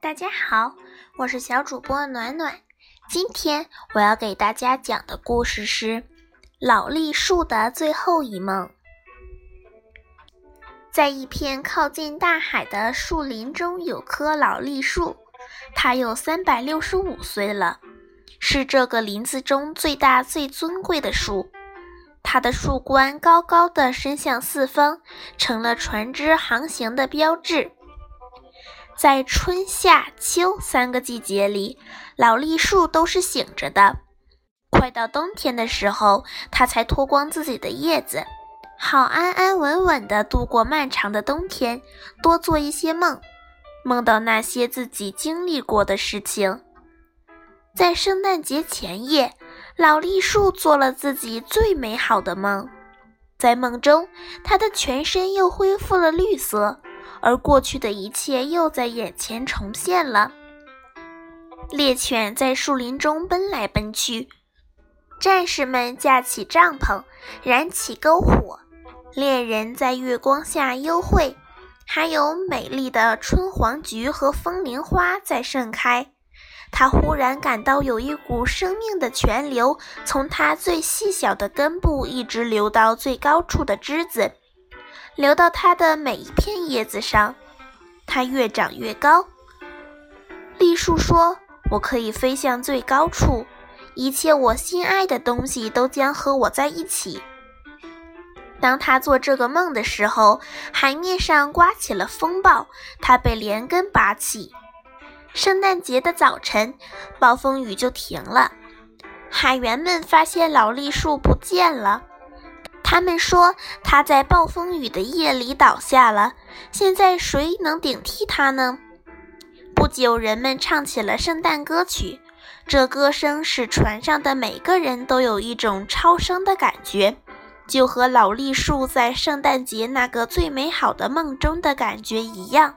大家好，我是小主播暖暖。今天我要给大家讲的故事是《老栗树的最后一梦》。在一片靠近大海的树林中，有棵老栗树，它有三百六十五岁了，是这个林子中最大最尊贵的树。它的树冠高高的伸向四方，成了船只航行的标志。在春夏秋三个季节里，老栗树都是醒着的。快到冬天的时候，它才脱光自己的叶子。好安安稳稳地度过漫长的冬天，多做一些梦，梦到那些自己经历过的事情。在圣诞节前夜，老栗树做了自己最美好的梦。在梦中，它的全身又恢复了绿色，而过去的一切又在眼前重现了。猎犬在树林中奔来奔去，战士们架起帐篷，燃起篝火。恋人在月光下幽会，还有美丽的春黄菊和风铃花在盛开。他忽然感到有一股生命的泉流，从他最细小的根部一直流到最高处的枝子，流到他的每一片叶子上。它越长越高。栗树说：“我可以飞向最高处，一切我心爱的东西都将和我在一起。”当他做这个梦的时候，海面上刮起了风暴，他被连根拔起。圣诞节的早晨，暴风雨就停了。海员们发现老栗树不见了，他们说他在暴风雨的夜里倒下了。现在谁能顶替他呢？不久，人们唱起了圣诞歌曲，这歌声使船上的每个人都有一种超生的感觉。就和老栗树在圣诞节那个最美好的梦中的感觉一样。